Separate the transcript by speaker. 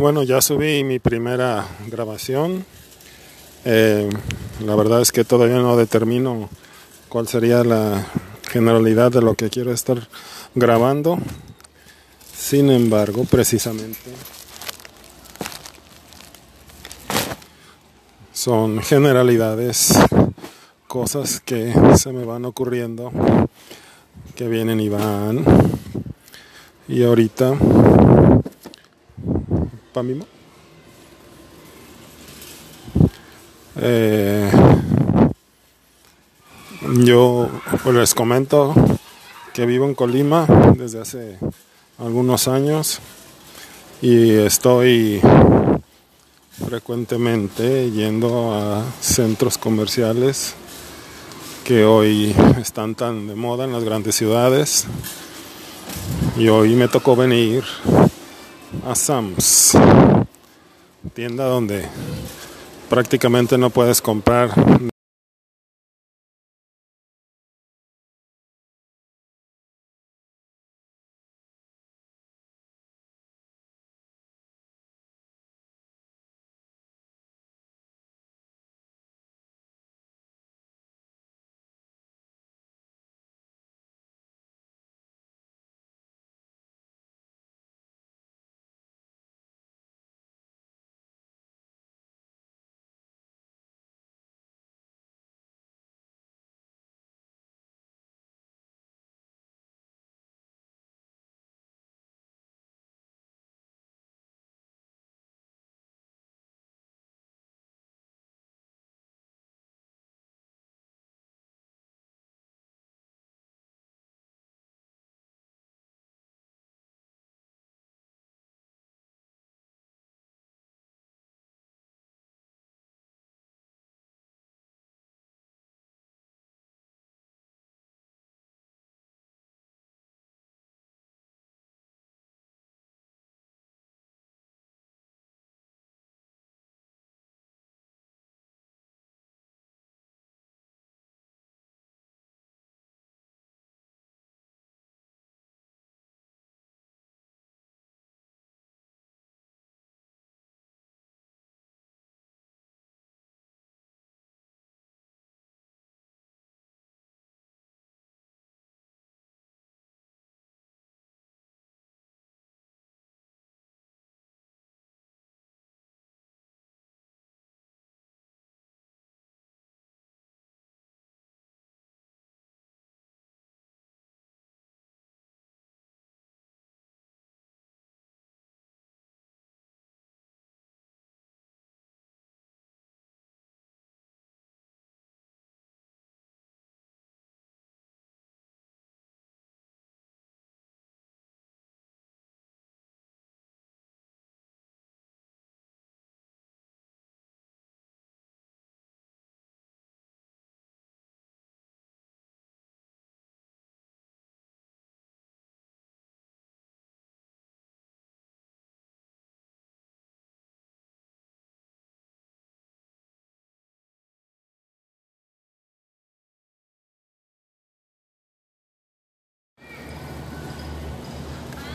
Speaker 1: Bueno, ya subí mi primera grabación. Eh, la verdad es que todavía no determino cuál sería la generalidad de lo que quiero estar grabando. Sin embargo, precisamente son generalidades, cosas que se me van ocurriendo, que vienen y van. Y ahorita eh, yo pues, les comento que vivo en Colima desde hace algunos años y estoy frecuentemente yendo a centros comerciales que hoy están tan de moda en las grandes ciudades. Y hoy me tocó venir a Sam's, tienda donde prácticamente no puedes comprar